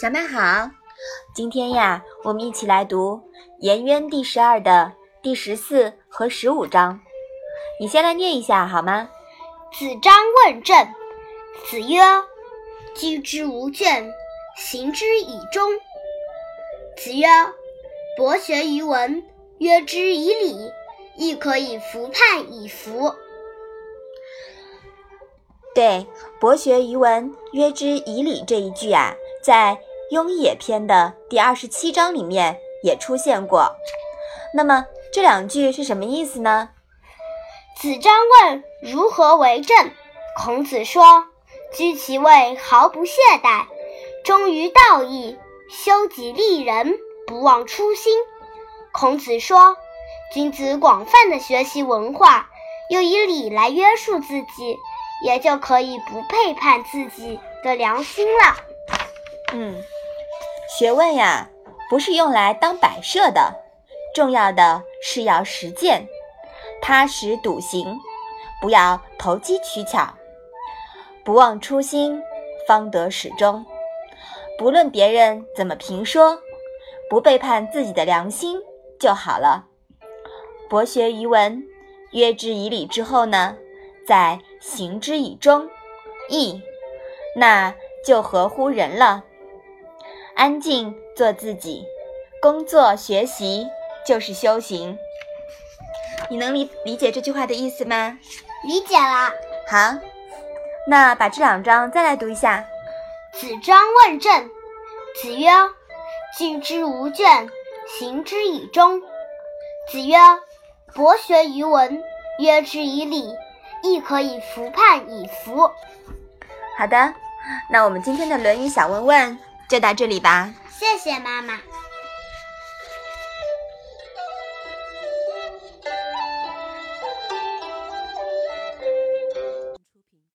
小麦好，今天呀，我们一起来读《颜渊》第十二的第十四和十五章。你先来念一下好吗？子张问政，子曰：“居之无倦，行之以忠。”子曰：“博学于文，约之以礼，亦可以服判以服。”对，“博学于文，约之以礼”这一句啊，在。《雍也》篇的第二十七章里面也出现过。那么这两句是什么意思呢？子张问如何为政，孔子说：“居其位，毫不懈怠，忠于道义，修己利人，不忘初心。”孔子说：“君子广泛的学习文化，又以礼来约束自己，也就可以不背叛自己的良心了。”嗯。学问呀，不是用来当摆设的，重要的是要实践，踏实笃行，不要投机取巧，不忘初心，方得始终。不论别人怎么评说，不背叛自己的良心就好了。博学于文，约之以礼之后呢，再行之以忠，义，那就合乎人了。安静做自己，工作学习就是修行。你能理理解这句话的意思吗？理解了。好，那把这两章再来读一下。子张问政，子曰：“居之无倦，行之以忠。”子曰：“博学于文，约之以礼，亦可以服判以服。”好的，那我们今天的《论语》小问问。就到这里吧，谢谢妈妈。